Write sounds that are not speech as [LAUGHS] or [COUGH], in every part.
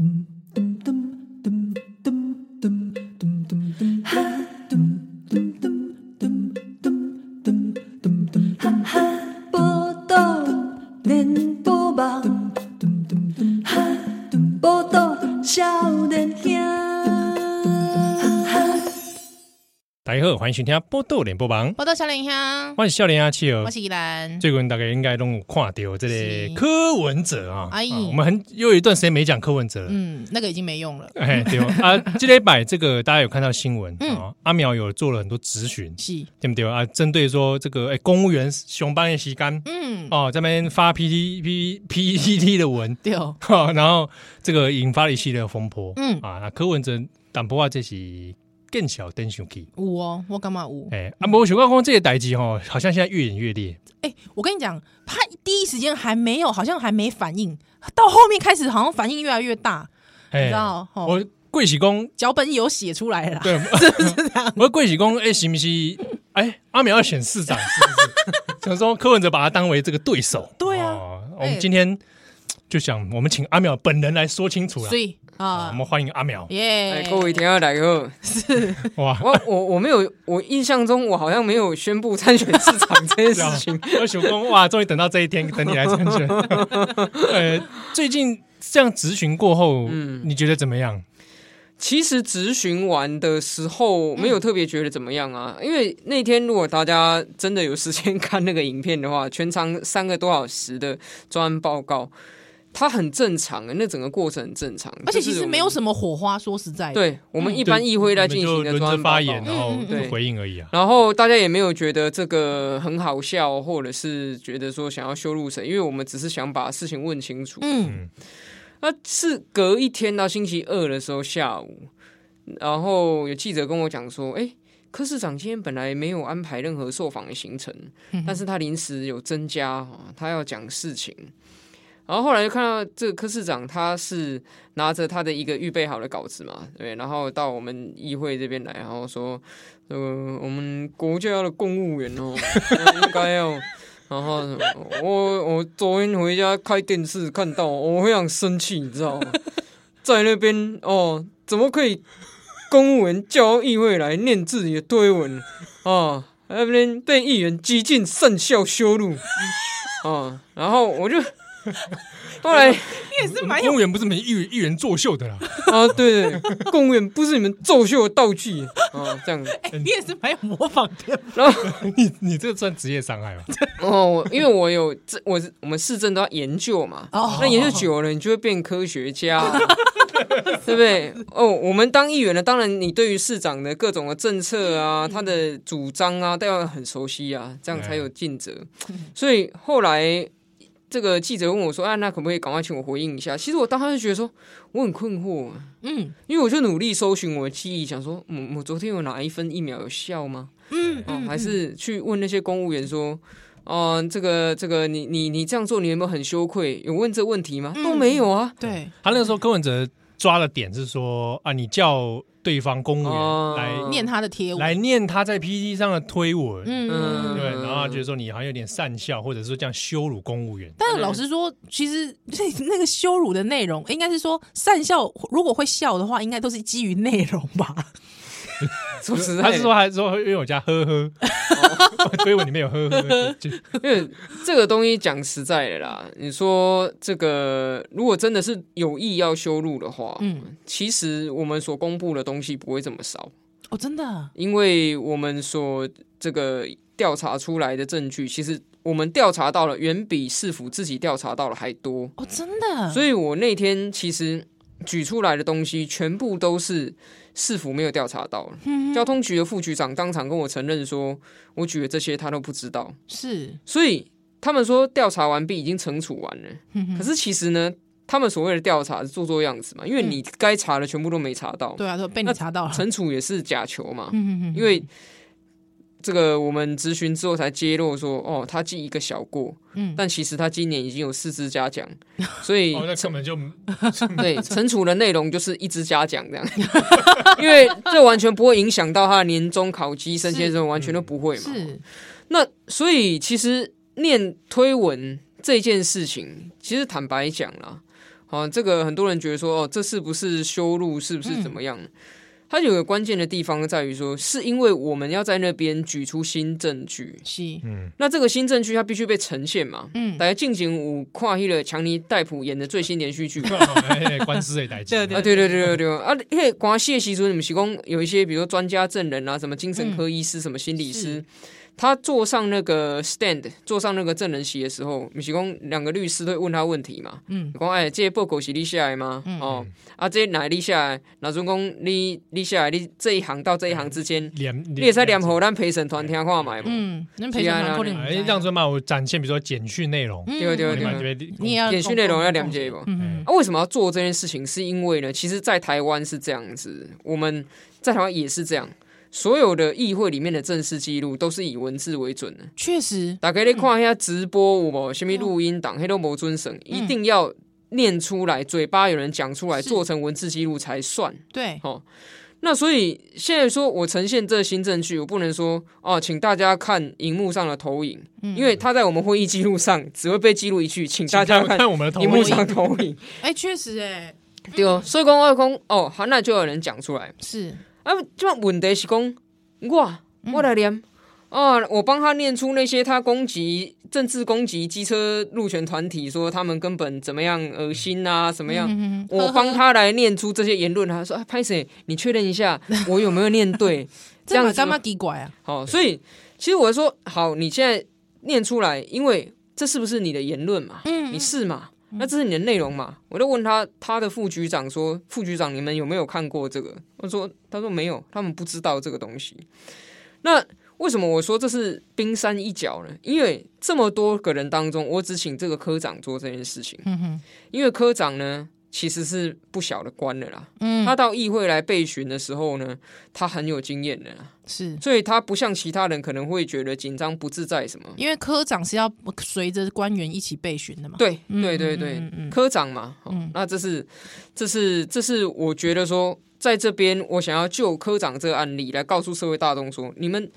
大家好，欢迎收听《波多连播榜》。波多少年兄，我是少年阿七儿，我是依兰。最近大家应该都有看到这个柯文哲啊，哎、啊，我们很又有一段时间没讲柯文哲了，嗯，那个已经没用了。[LAUGHS] 哎，对啊，这礼拜这个大家有看到新闻、嗯、啊？阿苗有做了很多咨询，是，对不对啊？针对说这个哎，公务员上班的时间，嗯，哦，这边发 P T P P T T 的文，对哦，然后这个引发了一系列风波，嗯啊，那柯文哲淡薄啊，这是。更小灯上去有哦，我干嘛有？哎、欸，啊，我想讲这个代志哦，好像现在越演越烈。哎、欸，我跟你讲，他第一时间还没有，好像还没反应，到后面开始好像反应越来越大，欸、你知道？我贵喜公脚本有写出来了，对，[LAUGHS] 是不是这样？我贵喜公，哎、欸，是不是？哎、欸，阿苗要选市长，是不是？[LAUGHS] 想说柯文哲把他当为这个对手，对啊。哦、我们今天就想，我们请阿苗本人来说清楚了。所以。啊，我们欢迎阿苗耶！各位听众大家好，是 [LAUGHS] 哇，我我我没有，我印象中我好像没有宣布参选市长这件 [LAUGHS] 事情。我想说哇，终于等到这一天，等你来参选。[LAUGHS] 呃，最近这样质询过后，嗯，你觉得怎么样？其实咨询完的时候，没有特别觉得怎么样啊，因为那天如果大家真的有时间看那个影片的话，全长三个多小时的专案报告。它很正常，那整个过程很正常，而且其实没有什么火花。说实在的，对我们一般议会来进行的专发言，然后回应而已啊。然后大家也没有觉得这个很好笑，或者是觉得说想要羞辱谁，因为我们只是想把事情问清楚。嗯，那是隔一天到星期二的时候下午，然后有记者跟我讲说：“哎，柯市长今天本来没有安排任何受访的行程，但是他临时有增加，他要讲事情。”然后后来就看到这个柯市长，他是拿着他的一个预备好的稿子嘛，对，然后到我们议会这边来，然后说，呃，我们国家的公务员哦，[LAUGHS] 应该要，然后 [LAUGHS] 我我昨天回家开电视看到，我非常生气，你知道吗？[LAUGHS] 在那边哦，怎么可以公务员叫议会来念自己的推文啊？那边被议员激进讪笑羞辱啊，然后我就。后来，你也是蛮公务员不是你们议员议员作秀的啦 [LAUGHS] 啊！对对，公务员不是你们作秀的道具啊！这样 [LAUGHS] 你也是蛮有模仿的。然后 [LAUGHS] 你你这个算职业伤害吗？哦，因为我有这，我我们市政都要研究嘛。哦，那研究久了，你就会变科学家，对不对？哦，我们当议员呢，当然你对于市长的各种的政策啊，他的主张啊，都要很熟悉啊，这样才有尽责。所以后来。这个记者问我说：“啊，那可不可以赶快请我回应一下？”其实我当时就觉得说我很困惑，嗯，因为我就努力搜寻我的记忆，想说，嗯，我昨天有哪一分一秒有效吗？嗯，哦，还是去问那些公务员说，嗯、呃，这个这个，你你你这样做，你有没有很羞愧？有问这问题吗？都没有啊。对，他那个时候柯文哲抓的点是说啊，你叫。对方公务员来念他的贴文，来念他在 PPT 上的推文，嗯，对，然后觉得说你好像有点善笑，或者说这样羞辱公务员。但是老实说，其实那那个羞辱的内容，应该是说善笑，如果会笑的话，应该都是基于内容吧。[LAUGHS] 说实在，他是说还是说因为我家呵呵，所 [LAUGHS] 以我里面有呵呵，因为这个东西讲实在的啦，你说这个如果真的是有意要修路的话，嗯，其实我们所公布的东西不会这么少。哦，真的，因为我们所这个调查出来的证据，其实我们调查到了远比市府自己调查到了还多。哦，真的，所以我那天其实举出来的东西全部都是。市府没有调查到，交通局的副局长当场跟我承认说，我举的这些他都不知道。是，所以他们说调查完毕，已经惩处完了。可是其实呢，他们所谓的调查是做做样子嘛，因为你该查的全部都没查到。对啊，都被你查到了。惩处也是假球嘛，因为。这个我们咨询之后才揭露说，哦，他记一个小过，嗯，但其实他今年已经有四支嘉奖，[LAUGHS] 所以、哦、那根本就 [LAUGHS] [LAUGHS] 对惩处的内容就是一支嘉奖这样，因为这完全不会影响到他的年终考绩、升迁什么，完全都不会嘛。是，那所以其实念推文这件事情，其实坦白讲啦，好，这个很多人觉得说，哦，这是不是修路？是不是怎么样？嗯它有个关键的地方在于说，是因为我们要在那边举出新证据，是，嗯，那这个新证据它必须被呈现嘛，嗯，大家进行五跨一了强尼戴普演的最新连续剧，官司也带进，啊，对对对对对，啊，因为关系的习俗，你们提供有一些，比如说专家证人啊，什么精神科医师，什么心理师。他坐上那个 stand，坐上那个证人席的时候，米奇公两个律师都会问他问题嘛。嗯，讲哎，这些报告是你下来吗？嗯、哦，啊，这哪里下来？那总共你你下来，你这一行到这一行之间，你也在联合咱陪审团听话买嘛？嗯，恁陪审团可能哎，这样子嘛，我展现比如说简讯内容，对对对对，你要简讯内容要了解不？嗯啊，为什么要做这件事情？是因为呢，其实，在台湾是这样子，我们在台湾也是这样。所有的议会里面的正式记录都是以文字为准的，确实。大家你看一下直播有无，什么录音档，黑都没遵审，一定要念出来，嘴巴有人讲出来，做成文字记录才算。对，哦，那所以现在说我呈现这新证据，我不能说哦，请大家看荧幕上的投影，因为他在我们会议记录上只会被记录一句，请大家看我们的荧幕上投影。[LAUGHS] 哎，确实，哎，对哦，所以公二公哦，好，那就有人讲出来。是。啊，这问题是讲我我来念啊，我帮他念出那些他攻击政治攻击机车路权团体，说他们根本怎么样恶心啊，什么样？我帮他来念出这些言论，他说：“啊，拍谁？你确认一下，我有没有念对？” [LAUGHS] 这样子干嘛奇怪啊？好，所以其实我说好，你现在念出来，因为这是不是你的言论嘛？嗯，你是嘛？那这是你的内容嘛？我就问他，他的副局长说：“副局长，你们有没有看过这个？”我说：“他说没有，他们不知道这个东西。”那为什么我说这是冰山一角呢？因为这么多个人当中，我只请这个科长做这件事情。嗯哼，因为科长呢。其实是不小的官了啦，嗯，他到议会来备询的时候呢，他很有经验的啦，是，所以他不像其他人可能会觉得紧张不自在什么，因为科长是要随着官员一起备询的嘛，对，对对对，嗯嗯嗯、科长嘛，嗯，那这是，这是，这是我觉得说，在这边我想要就科长这个案例来告诉社会大众说，你们。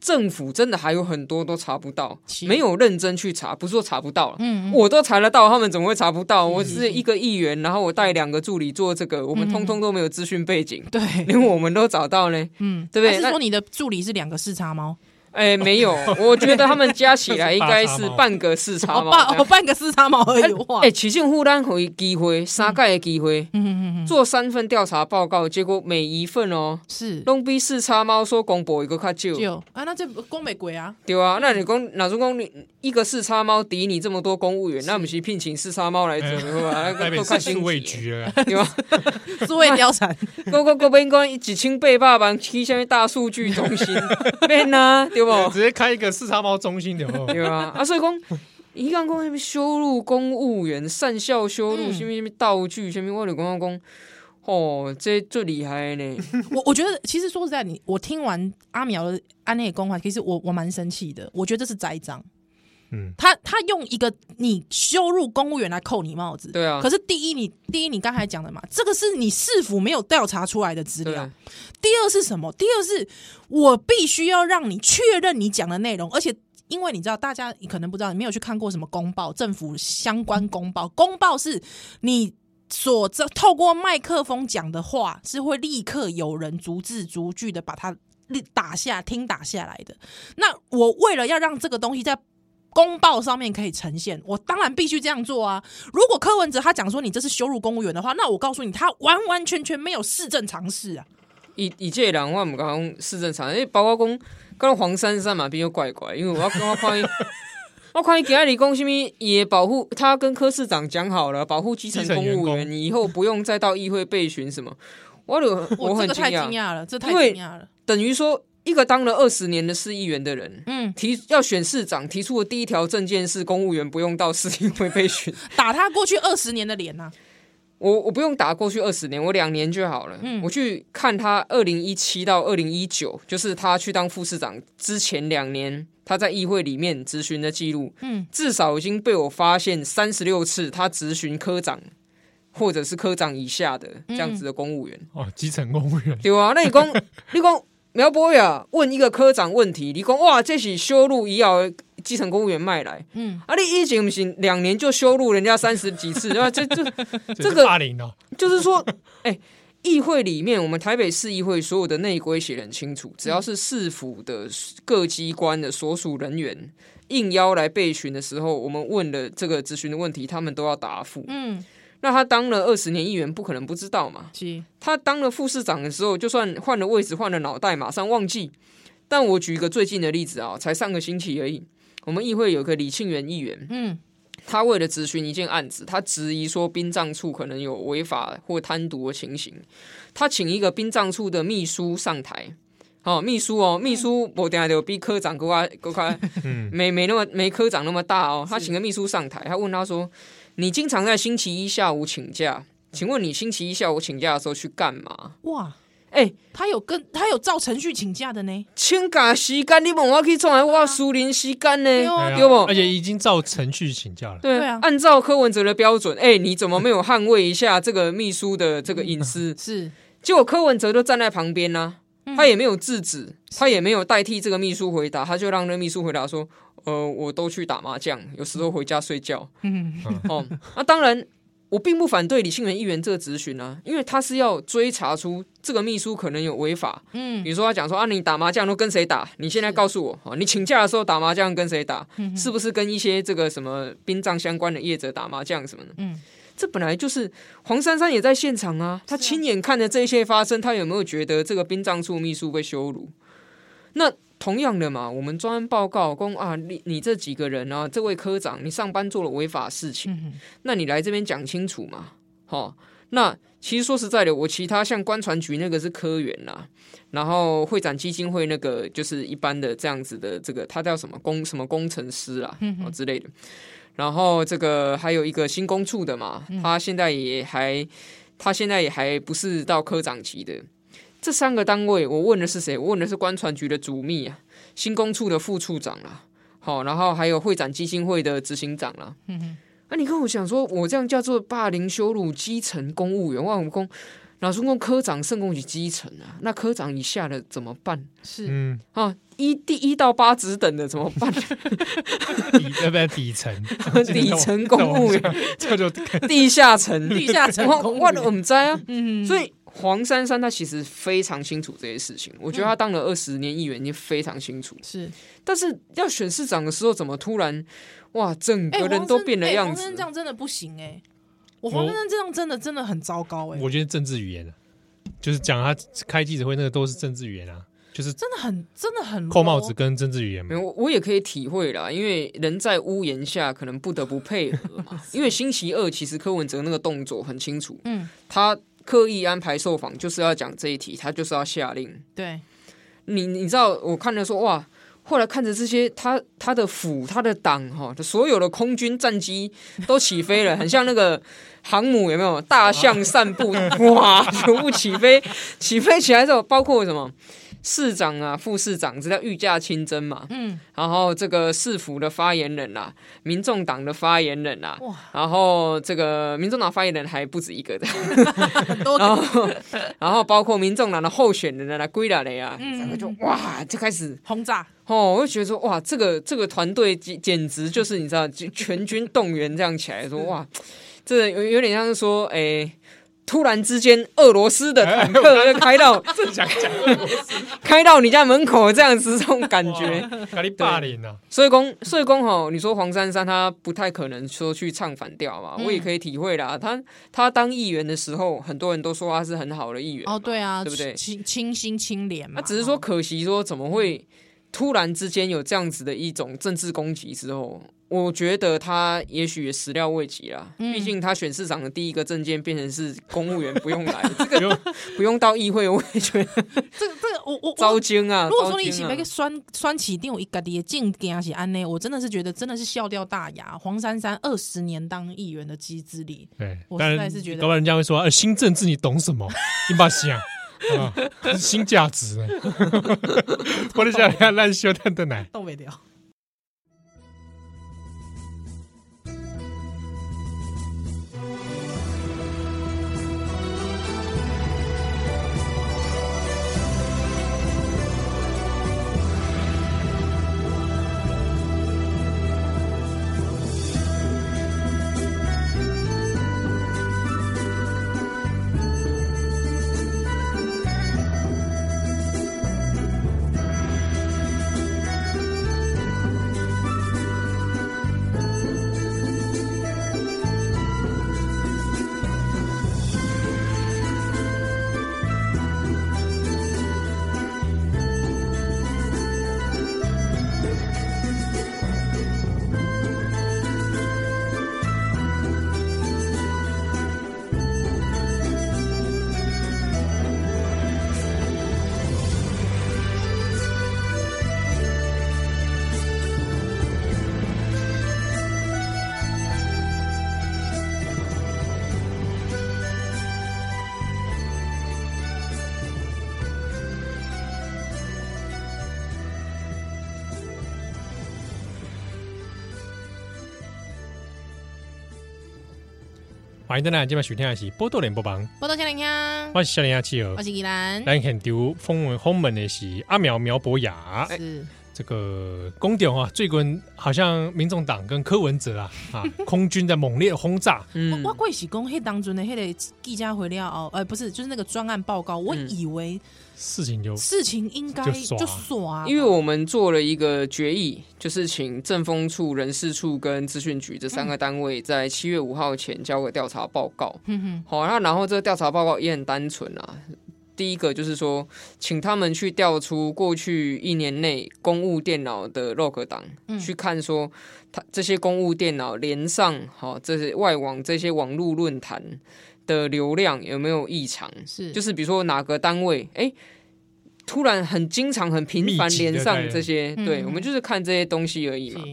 政府真的还有很多都查不到，没有认真去查，不是说查不到了，嗯，我都查得到，他们怎么会查不到？我是一个议员，然后我带两个助理做这个，我们通通都没有资讯背景，对，连我们都找到呢，嗯，对不对？是说你的助理是两个视察猫？哎，没有，[LAUGHS] 我觉得他们加起来应该是半个视察猫，[LAUGHS] 半半个视察猫而已。哎，起政府单回机会，三盖的机会嗯嗯，做三份调查报告，结果每一份哦是都比视察猫说公布一个较少。啊，那这公没鬼啊？对啊，那你公，那如果你一个视察猫抵你这么多公务员，那我们去聘请视察猫来做的话，那都看新闻局了，对吧？数位貂蝉，各各各边关一千八百万去下面大数据中心，变啊，对。[LAUGHS] 直接开一个视察猫中心的哦，[LAUGHS] 对啊，啊，所以讲，一讲讲什么修路公务员、善效修路，什么什么道具，什么我就讲讲，哦，这最厉害呢。[LAUGHS] 我我觉得，其实说实在，你我听完阿苗的安内公话，其实我我蛮生气的。我觉得这是栽赃。嗯，他他用一个你羞辱公务员来扣你帽子，对啊。可是第一，你第一，你刚才讲的嘛，这个是你市府没有调查出来的资料。第二是什么？第二是我必须要让你确认你讲的内容，而且因为你知道，大家可能不知道，你没有去看过什么公报，政府相关公报，公报是你所这透过麦克风讲的话，是会立刻有人逐字逐句的把它打下听打下来的。那我为了要让这个东西在公报上面可以呈现，我当然必须这样做啊！如果柯文哲他讲说你这是羞辱公务员的话，那我告诉你，他完完全全没有市政常识啊！以以这人我唔讲市政常识，因为包括讲刚黄珊珊嘛比较怪怪，因为我要跟他看，[LAUGHS] 我看给他理工什么也保护他跟柯市长讲好了，保护基层公务员，你以后不用再到议会备询什么，我 [LAUGHS] 我我很惊讶了，这太惊讶了，等于说。一个当了二十年的市议员的人，嗯，提要选市长，提出的第一条政见是公务员不用到市议会被询，[LAUGHS] 打他过去二十年的脸呐、啊！我我不用打过去二十年，我两年就好了。嗯，我去看他二零一七到二零一九，就是他去当副市长之前两年，他在议会里面质询的记录，嗯，至少已经被我发现三十六次他质询科长或者是科长以下的这样子的公务员、嗯、哦，基层公务员对啊，那你公 [LAUGHS] 你讲。苗博雅问一个科长问题，你讲哇，这是修路医药基层公务员卖来，嗯，啊，你以前不行，两年就修路人家三十几次，对吧？这这 [LAUGHS] 这个霸凌哦，[LAUGHS] 就是说，哎、欸，议会里面，我们台北市议会所有的内规写得很清楚，只要是市府的各机关的所属人员应邀来备询的时候，我们问了这个咨询的问题，他们都要答复，嗯。那他当了二十年议员，不可能不知道嘛？是他当了副市长的时候，就算换了位置、换了脑袋，马上忘记。但我举一个最近的例子啊，才上个星期而已。我们议会有个李庆元议员，嗯，他为了质询一件案子，他质疑说殡葬处可能有违法或贪渎的情形，他请一个殡葬处的秘书上台。哦，秘书哦，秘书我等下就比科长够快够快，没没那么没科长那么大哦。他请个秘书上台，他问他说。你经常在星期一下午请假，请问你星期一下午请假的时候去干嘛？哇，哎、欸，他有跟他有照程序请假的呢。请假时间你问我可以从来我私人时间呢？对不？而且已经照程序请假了。对啊，按照柯文哲的标准，哎、欸，你怎么没有捍卫一下这个秘书的这个隐私？是，结果柯文哲都站在旁边呢、啊，他也没有制止，他也没有代替这个秘书回答，他就让那秘书回答说。呃，我都去打麻将，有时候回家睡觉。嗯，哦，那、啊、当然，我并不反对李庆元议员这个质询啊，因为他是要追查出这个秘书可能有违法。嗯，比如说他讲说啊，你打麻将都跟谁打？你现在告诉我，啊，你请假的时候打麻将跟谁打？是不是跟一些这个什么殡葬相关的业者打麻将什么的？嗯，这本来就是黄珊珊也在现场啊，他亲眼看着这一切发生，他有没有觉得这个殡葬处秘书被羞辱？那？同样的嘛，我们专案报告公啊，你你这几个人啊，这位科长，你上班做了违法事情，嗯、那你来这边讲清楚嘛，好，那其实说实在的，我其他像观船局那个是科员啦，然后会展基金会那个就是一般的这样子的这个，他叫什么工什么工程师啦，嗯、之类的，然后这个还有一个新工处的嘛，他现在也还他现在也还不是到科长级的。这三个单位，我问的是谁？我问的是官船局的主秘啊，新工处的副处长啦，好，然后还有会展基金会的执行长啦。嗯哼，那、啊、你跟我讲说，我这样叫做霸凌羞辱基层公务员，万武功，老中共科长胜供给基层啊，那科长以下的怎么办？是，嗯，啊，一第一到八职等的怎么办？[LAUGHS] 底要不要底层？[LAUGHS] 底层公务员，[LAUGHS] 叫做地下层，地下层，我我们在啊，嗯，所以。黄珊珊她其实非常清楚这些事情，我觉得她当了二十年议员已经非常清楚。是，但是要选市长的时候，怎么突然哇，整个人都变了样子？黄珊珊这样真的不行哎、欸！我黄珊珊这样真的真的很糟糕哎、欸！我觉得政治语言就是讲他开记者会那个都是政治语言啊，就是真的很真的很扣帽子跟政治语言。我我也可以体会啦，因为人在屋檐下，可能不得不配合嘛。[LAUGHS] 因为星期二其实柯文哲那个动作很清楚，嗯，他。刻意安排受访，就是要讲这一题，他就是要下令。对，你你知道，我看了说哇，后来看着这些，他他的府、他的党哈，所有的空军战机都起飞了，很像那个航母，有没有？大象散步，哇，全部起飞，起飞起来之后，包括什么？市长啊，副市长，这叫御驾亲征嘛。嗯，然后这个市府的发言人啊，民众党的发言人啊，哇，然后这个民众党发言人还不止一个的，然后，然后包括民众党的候选人啊，归来的呀，整个就哇，就开始轰炸。哦，我就觉得说哇，这个这个团队简简直就是你知道，全军动员这样起来说哇，这有有点像是说哎。突然之间，俄罗斯的坦克就开到，正想讲俄罗斯，开到你家门口这样子，这种感觉，你霸凌啊！所以公，所以公吼，你说黄珊珊她不太可能说去唱反调嘛，我也可以体会啦。她她当议员的时候，很多人都说她是很好的议员哦，对啊，对不对？清清心清廉嘛。那只是说可惜，说怎么会突然之间有这样子的一种政治攻击之后。我觉得他也许也始料未及啦，毕竟他选市长的第一个证件变成是公务员 [LAUGHS] 不用来，这个 [LAUGHS] 不用到议会，我也觉得 [LAUGHS] 这个这个我我糟惊啊！如果说你起那个酸酸起定有一个的进点是安呢，我真的是觉得真的是笑掉大牙。黄珊珊二十年当议员的机资历，对，我实在是觉得，要不然人家会说，呃，新政治你懂什么？你把想啊，新价值，[LAUGHS] 我的家里烂修蛋的奶，冻未掉。欢迎大家今晚收听的是《波多连播榜》，波多小林香，我是小林香企鹅，我是依兰。来看丢风文后门的是阿苗苗博雅，是这个公调啊，最近好像民众党跟柯文哲啊 [LAUGHS] 啊，空军的猛烈轰炸。嗯，我贵喜公黑当中的黑的记者回了哦，呃，不是，就是那个专案报告，我以为。事情就事情应该就耍，因为我们做了一个决议，就是请政风处、人事处跟资讯局这三个单位在七月五号前交个调查报告。嗯哼，好，那然后这个调查报告也很单纯啊。第一个就是说，请他们去调出过去一年内公务电脑的 log 档，嗯、去看说他这些公务电脑连上好这些外网这些网络论坛。的流量有没有异常？是，就是比如说哪个单位，哎，突然很经常、很频繁连上这些，对，对，我们就是看这些东西而已嘛。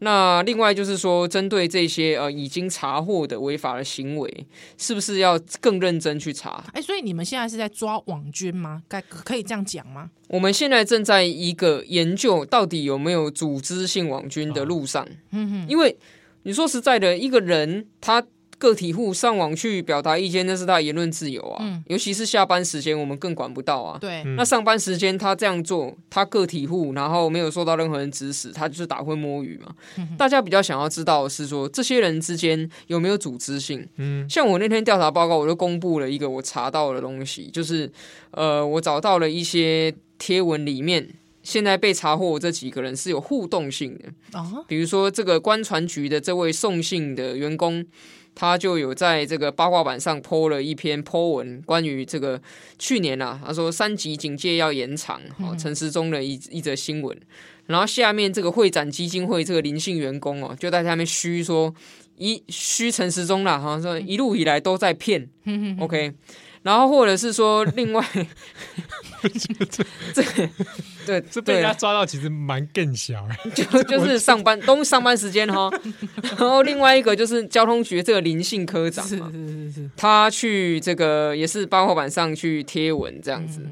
那另外就是说，针对这些呃已经查获的违法的行为，是不是要更认真去查？哎，所以你们现在是在抓网军吗？该可以这样讲吗？我们现在正在一个研究，到底有没有组织性网军的路上。嗯哼，因为你说实在的，一个人他。个体户上网去表达意见，那是他的言论自由啊。嗯，尤其是下班时间，我们更管不到啊。对，那上班时间他这样做，他个体户，然后没有受到任何人指使，他就是打混摸鱼嘛。嗯、大家比较想要知道的是说，这些人之间有没有组织性？嗯，像我那天调查报告，我就公布了一个我查到的东西，就是呃，我找到了一些贴文里面，现在被查获这几个人是有互动性的啊。比如说这个观船局的这位送信的员工。他就有在这个八卦版上 po 了一篇 po 文，关于这个去年啊，他说三级警戒要延长，哦，陈时中的一一则新闻。然后下面这个会展基金会这个林姓员工哦，就在下面虚说一虚陈时中啦，好像说一路以来都在骗，[LAUGHS] OK。然后或者是说另外。[LAUGHS] 这对，这被人家抓到其实蛮更小，就就是上班都上班时间哈。然后另外一个就是交通局这个林姓科长，是是是是，他去这个也是八卦版上去贴文这样子，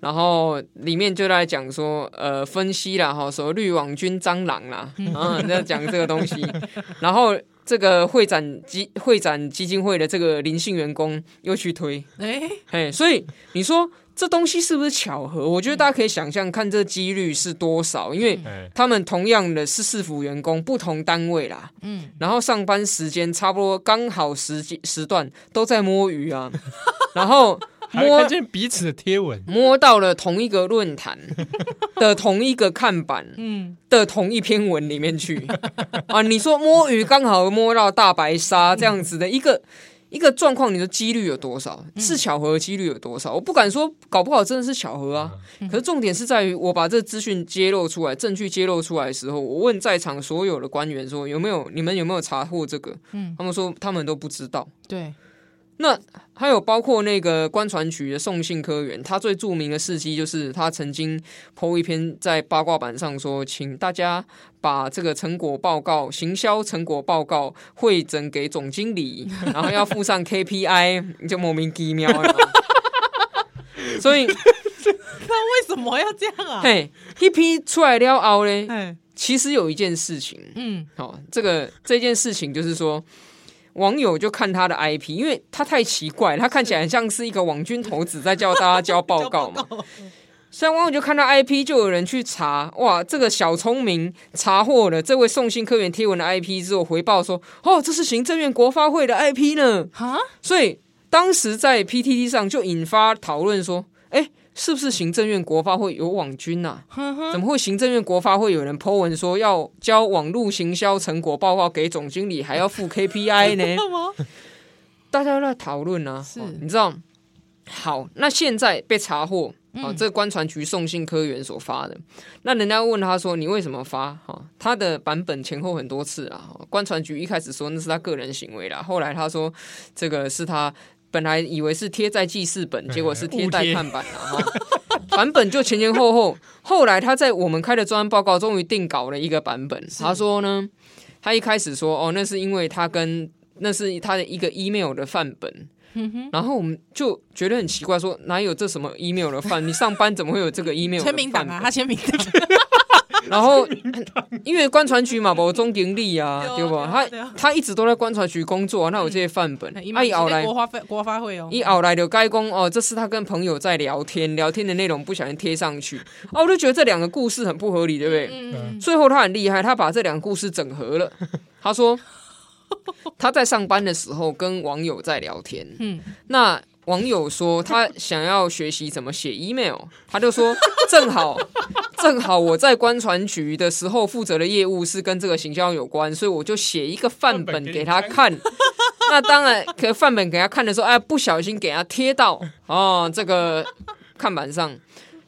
然后里面就在讲说呃分析了哈，说绿网军蟑螂啦，啊在讲这个东西，然后这个会展基会展基金会的这个林姓员工又去推，哎哎，所以你说。这东西是不是巧合？我觉得大家可以想象看这几率是多少，因为他们同样的是市府员工，不同单位啦，嗯，然后上班时间差不多刚好时间时段都在摸鱼啊，然后摸看见彼此的贴文，摸到了同一个论坛 [LAUGHS] 的同一个看板，嗯，的同一篇文里面去啊，你说摸鱼刚好摸到大白鲨这样子的一个。一个状况，你的几率有多少？是巧合的几率有多少？我不敢说，搞不好真的是巧合啊。可是重点是在于，我把这资讯揭露出来，证据揭露出来的时候，我问在场所有的官员说：有没有？你们有没有查获这个？嗯，他们说他们都不知道。对。那还有包括那个观传局的宋信科员，他最著名的事迹就是他曾经 po 一篇在八卦版上说，请大家把这个成果报告、行销成果报告汇整给总经理，然后要附上 KPI，你就莫名其妙了。所以，[LAUGHS] 那为什么要这样啊？嘿，一批出来了后呢，其实有一件事情，嗯，好，这个这件事情就是说。网友就看他的 IP，因为他太奇怪，他看起来很像是一个网军头子在叫大家交报告嘛。[LAUGHS] 所以网友就看到 IP，就有人去查，哇，这个小聪明查获了这位送信科员贴文的 IP 之后，回报说，哦，这是行政院国发会的 IP 呢。哈，所以当时在 PTT 上就引发讨论说，哎。是不是行政院国发会有网军呐、啊？怎么会行政院国发会有人 po 文说要交网络行销成果报告给总经理，还要付 [LAUGHS] KPI 呢？大家都在讨论啊，是你知道？好，那现在被查获啊，这个观传局送信科员所发的，那人家问他说：“你为什么发？”哈，他的版本前后很多次啊。观传局一开始说那是他个人行为啦，后来他说这个是他。本来以为是贴在记事本，结果是贴在看板了。版本就前前后后，后来他在我们开的专案报告终于定稿了一个版本。他说呢，他一开始说哦，那是因为他跟那是他的一个 email 的范本。然后我们就觉得很奇怪，说哪有这什么 email 的范？你上班怎么会有这个 email 的范本？签名档啊，他签名的。然后 [LAUGHS] 因为观传局嘛，无总经理啊，对不？他他一直都在观传局工作，那有这些范本。他一后来国发会国发会哦，一后来就该公哦，这是他跟朋友在聊天，聊天的内容不小心贴上去，哦，我就觉得这两个故事很不合理，对不对？最后他很厉害，他把这两个故事整合了。他说 [LAUGHS] 他在上班的时候跟网友在聊天，嗯，那。网友说他想要学习怎么写 email，他就说正好正好我在观传局的时候负责的业务是跟这个行销有关，所以我就写一个范本给他看。那当然，可范本给他看的时候，哎，不小心给他贴到哦这个看板上。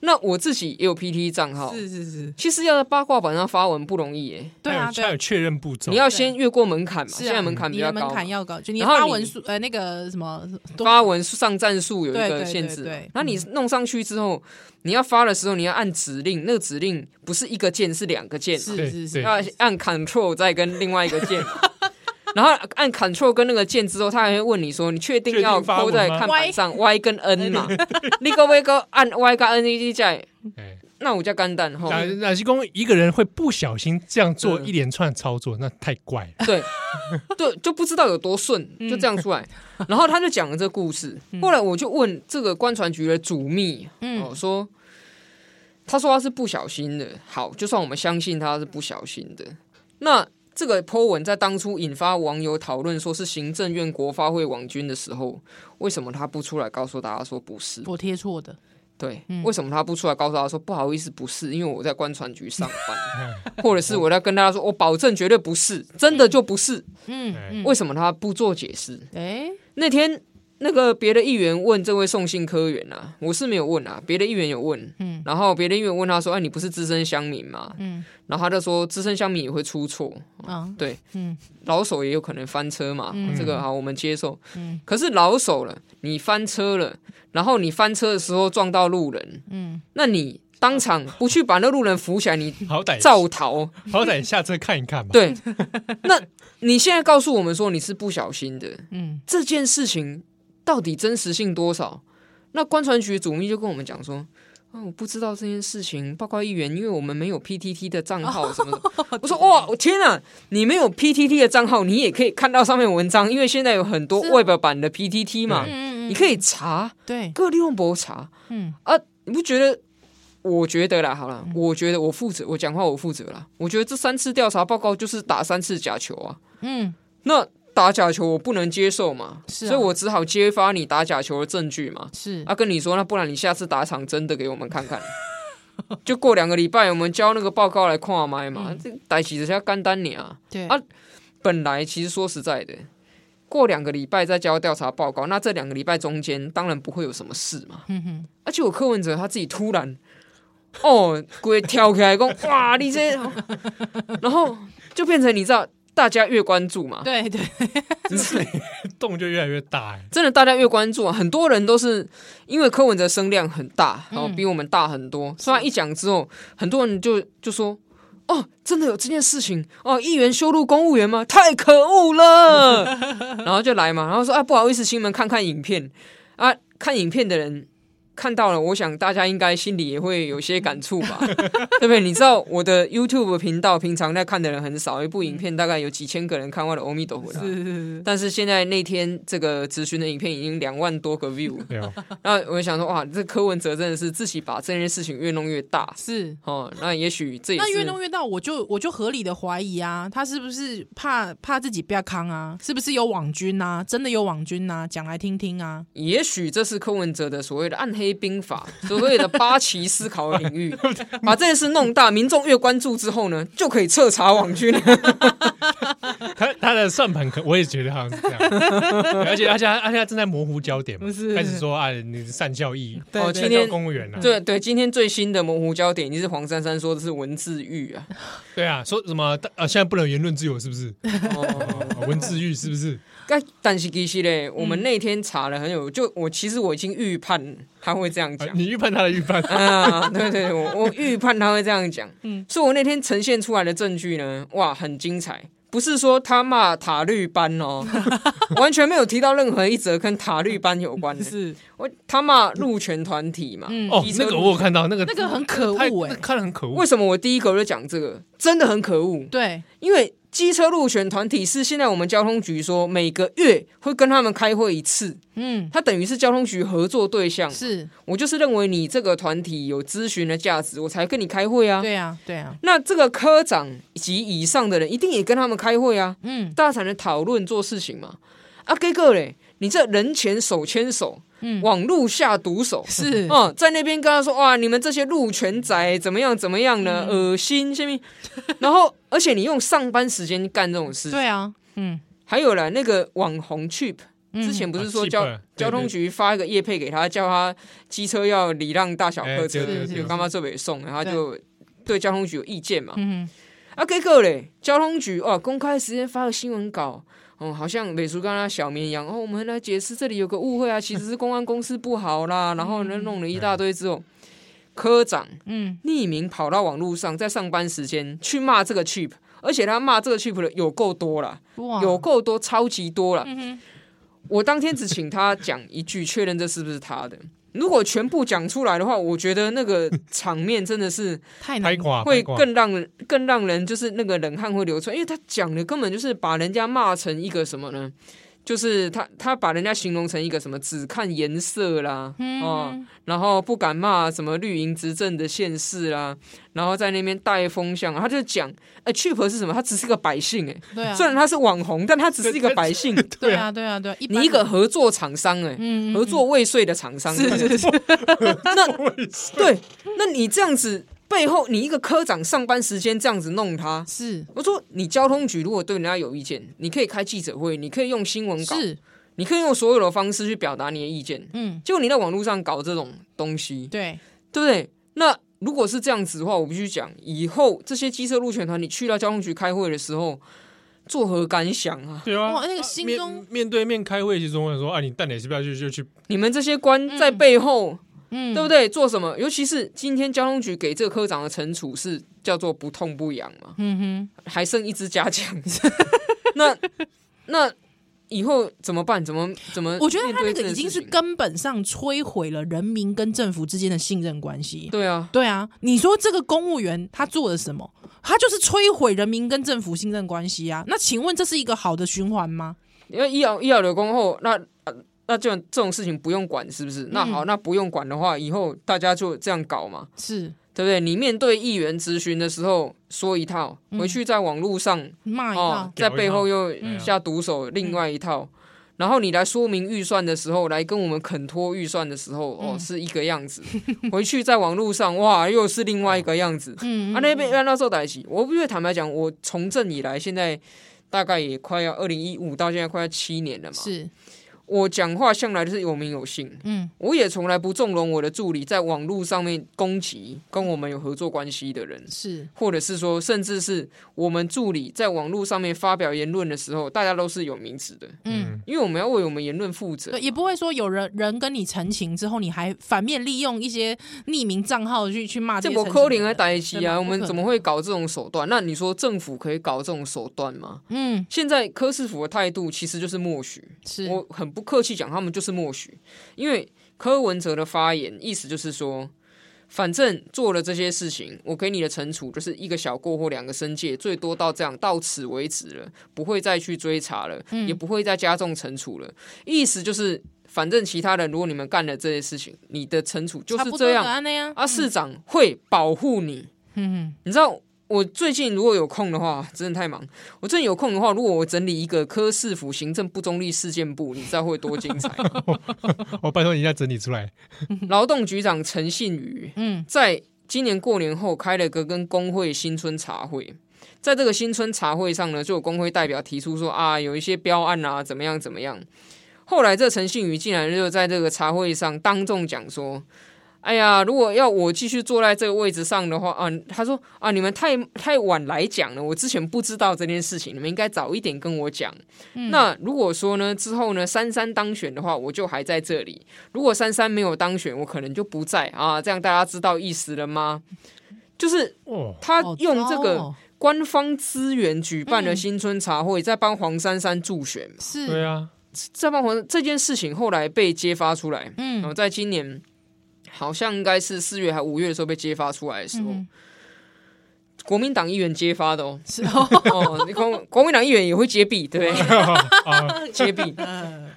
那我自己也有 PT 账号，是是是，其实要在八卦版上发文不容易耶。对啊，还有确认步骤，你要先越过门槛嘛。现在门槛比较高，门槛要高，就你发文数呃那个什么发文上战数有一个限制。对，那你弄上去之后，你要发的时候你要按指令，那个指令不是一个键，是两个键，是是是，要按 Control 再跟另外一个键。[LAUGHS] [LAUGHS] 然后按 Ctrl 跟那个键之后，他还会问你说：“你确定要勾在看板上 Y 跟 N 嘛？[LAUGHS] 你可不可以按 Y 跟 N 一在？那我叫干蛋哈。那那是公一个人会不小心这样做一连串操作，那太怪了。[LAUGHS] 对对，就不知道有多顺，就这样出来。然后他就讲了这个故事。后来我就问这个观传局的主秘，哦，说他说他是不小心的。好，就算我们相信他是不小心的，那。这个 po 文在当初引发网友讨论，说是行政院国发会网军的时候，为什么他不出来告诉大家说不是？我贴错的。对，嗯、为什么他不出来告诉大家说不好意思不是？因为我在官船局上班，[LAUGHS] 或者是我在跟大家说，我保证绝对不是，真的就不是。嗯，为什么他不做解释？哎，那天。那个别的议员问这位送信科员啊，我是没有问啊，别的议员有问，嗯，然后别的议员问他说：“哎，你不是资深乡民吗？”嗯，然后他就说：“资深乡民也会出错，啊，对，嗯，老手也有可能翻车嘛，嗯，这个好，我们接受，嗯，可是老手了，你翻车了，然后你翻车的时候撞到路人，嗯，那你当场不去把那路人扶起来，你好歹造逃，好歹下车看一看吧，对，那你现在告诉我们说你是不小心的，嗯，这件事情。到底真实性多少？那观传局主秘就跟我们讲说：“啊，我不知道这件事情，报告议员，因为我们没有 PTT 的账号什么的。”我说：“哇，我天啊！你没有 PTT 的账号，你也可以看到上面文章，因为现在有很多 Web 版的 PTT 嘛，你可以查。对，各利用博查。嗯啊，你不觉得？我觉得啦，好了，我觉得我负责，我讲话我负责啦。我觉得这三次调查报告就是打三次假球啊。嗯，那。”打假球我不能接受嘛，是啊、所以我只好揭发你打假球的证据嘛。是，啊，跟你说，那不然你下次打场真的给我们看看，[LAUGHS] 就过两个礼拜我们交那个报告来看麦嘛。嗯、这代志就是要简单你啊。对啊，本来其实说实在的，过两个礼拜再交调查报告，那这两个礼拜中间当然不会有什么事嘛。嗯哼，而且我柯文哲他自己突然哦，鬼跳起来讲哇，你这，然后就变成你知道。大家越关注嘛，对对，[LAUGHS] 就是洞就越来越大。哎，真的，大家越关注啊，很多人都是因为柯文哲声量很大，然后比我们大很多，所以他一讲之后，很多人就就说，哦，真的有这件事情哦，议员羞辱公务员吗？太可恶了，[LAUGHS] 然后就来嘛，然后说啊，不好意思，请你们看看影片。啊，看影片的人。看到了，我想大家应该心里也会有些感触吧，[LAUGHS] 对不对？你知道我的 YouTube 频道平常在看的人很少，一部影片大概有几千个人看完了，阿弥陀佛。是是，但是现在那天这个咨询的影片已经两万多个 [LAUGHS] view。那我想说，哇，这柯文哲真的是自己把这件事情越弄越大。是哦，那也许这也是那越弄越大，我就我就合理的怀疑啊，他是不是怕怕自己不要康啊？是不是有网军啊？真的有网军啊？讲来听听啊。也许这是柯文哲的所谓的暗黑。黑兵法 [LAUGHS] 所谓的八旗思考的领域，把这件事弄大，民众越关注之后呢，就可以彻查网军。[LAUGHS] 他他的算盘可我也觉得好像是这样，[LAUGHS] 而且而且而且他正在模糊焦点嘛，开始说啊，你是善教义哦，今天公务员啊，对对，今天最新的模糊焦点，你是黄珊珊说的是文字狱啊，对啊，说什么呃，现在不能言论自由是不是？哦，文字狱是不是？但但是其实嘞，我们那天查了很有，就我其实我已经预判他会这样讲。你预判他的预判啊？对对，我我预判他会这样讲。嗯，所以我那天呈现出来的证据呢，哇，很精彩，不是说他骂塔绿班哦，[LAUGHS] 完全没有提到任何一则跟塔绿班有关的。[LAUGHS] 是我他骂路权团体嘛？哦，那个我有看到，那个那个很可恶哎，看了很可恶。为什么我第一个就讲这个？真的很可恶。对，因为。机车入选团体是现在我们交通局说每个月会跟他们开会一次，嗯，他等于是交通局合作对象。是我就是认为你这个团体有咨询的价值，我才跟你开会啊。对啊，对啊。那这个科长及以上的人一定也跟他们开会啊，嗯，大家才能讨论做事情嘛。啊，给个嘞，你这人前手牵手。嗯，往路下毒手。是。哦，在那边跟他说哇，你们这些路权仔怎么样怎么样呢？恶心，下面，[LAUGHS] 然后而且你用上班时间干这种事，对啊，嗯，还有了那个网红 Cheap，之前不是说交交通局发一个叶配给他，叫他机车要礼让大小客车，有干嘛这边送，然后就对。交通局有意见嘛，嗯，啊，结果嘞，交通局哦，公开时间发个新闻稿。哦，好像美术刚刚小绵羊哦，我们来解释，这里有个误会啊，其实是公安公司不好啦，[LAUGHS] 然后呢弄了一大堆之后，科长嗯匿名跑到网络上，在上班时间去骂这个 cheap，而且他骂这个 cheap 的有够多了，有够多，超级多了。我当天只请他讲一句，确认这是不是他的。如果全部讲出来的话，我觉得那个场面真的是 [LAUGHS] 太难，会更让人更让人就是那个冷汗会流出来，因为他讲的根本就是把人家骂成一个什么呢？就是他，他把人家形容成一个什么只看颜色啦，嗯、哦，然后不敢骂什么绿营执政的县市啦，然后在那边带风向，他就讲，哎，Cheap 是什么？他只是个百姓，哎，对啊，虽然他是网红，但他只是一个百姓，[LAUGHS] 对啊，对啊，对啊，你一个合作厂商，哎，合作未遂的厂商，是是是，[LAUGHS] 那对，那你这样子。背后你一个科长上班时间这样子弄他，是我说你交通局如果对人家有意见，你可以开记者会，你可以用新闻稿，是你可以用所有的方式去表达你的意见。嗯，结果你在网络上搞这种东西，对对不对？那如果是这样子的话，我必须讲，以后这些机车路权团你去到交通局开会的时候，作何感想啊？对啊，哇，那个心中面，面对面开会，其中会说，啊，你但你是不是要去就去？你们这些官在背后。对不对？做什么？尤其是今天交通局给这个科长的惩处是叫做不痛不痒嘛。嗯哼，还剩一支嘉奖。[LAUGHS] 那那以后怎么办？怎么怎么？我觉得他那个已经是根本上摧毁了人民跟政府之间的信任关系。对啊，对啊。你说这个公务员他做了什么？他就是摧毁人民跟政府信任关系啊。那请问这是一个好的循环吗？因为医疗医疗的工后那。那这这种事情不用管，是不是？那好，那不用管的话，以后大家就这样搞嘛，是。对不对？你面对议员咨询的时候说一套，回去在网络上骂一套，在背后又下毒手另外一套，然后你来说明预算的时候，来跟我们肯托预算的时候，哦，是一个样子，[LAUGHS] 回去在网络上哇，又是另外一个样子。嗯啊，那边那时候在一起。我因为坦白讲，我从政以来，现在大概也快要二零一五到现在快要七年了嘛，是。我讲话向来就是有名有姓，嗯，我也从来不纵容我的助理在网络上面攻击跟我们有合作关系的人，是，或者是说，甚至是我们助理在网络上面发表言论的时候，大家都是有名字的，嗯，因为我们要为我们言论负责，也不会说有人人跟你陈情之后，你还反面利用一些匿名账号去去骂这些，这不可能的代志啊，我们怎么会搞这种手段？那你说政府可以搞这种手段吗？嗯，现在柯市府的态度其实就是默许，是。我很。不客气讲，他们就是默许，因为柯文哲的发言意思就是说，反正做了这些事情，我给你的惩处就是一个小过或两个申诫，最多到这样，到此为止了，不会再去追查了，嗯、也不会再加重惩处了。意思就是，反正其他人如果你们干了这些事情，你的惩处就是这样。啊，市长会保护你。嗯，你知道。我最近如果有空的话，真的太忙。我最近有空的话，如果我整理一个柯市府行政不中立事件簿，你知道会多精彩？[LAUGHS] 我拜托你再整理出来。劳动局长陈信宇，嗯，在今年过年后开了个跟工会新春茶会，在这个新春茶会上呢，就有工会代表提出说啊，有一些标案啊，怎么样怎么样。后来这陈信宇竟然就在这个茶会上当众讲说。哎呀，如果要我继续坐在这个位置上的话，啊，他说啊，你们太太晚来讲了，我之前不知道这件事情，你们应该早一点跟我讲。嗯、那如果说呢，之后呢，珊珊当选的话，我就还在这里；如果珊珊没有当选，我可能就不在。啊。这样大家知道意思了吗？就是他用这个官方资源举办了新春茶会，在帮黄珊珊助选，是，对啊，在帮黄这件事情后来被揭发出来，嗯，然后在今年好像应该是四月还五月的时候被揭发出来的时候。嗯国民党议员揭发的哦，是哦，[LAUGHS] 国国民党议员也会揭弊，对不对？[LAUGHS] 揭弊，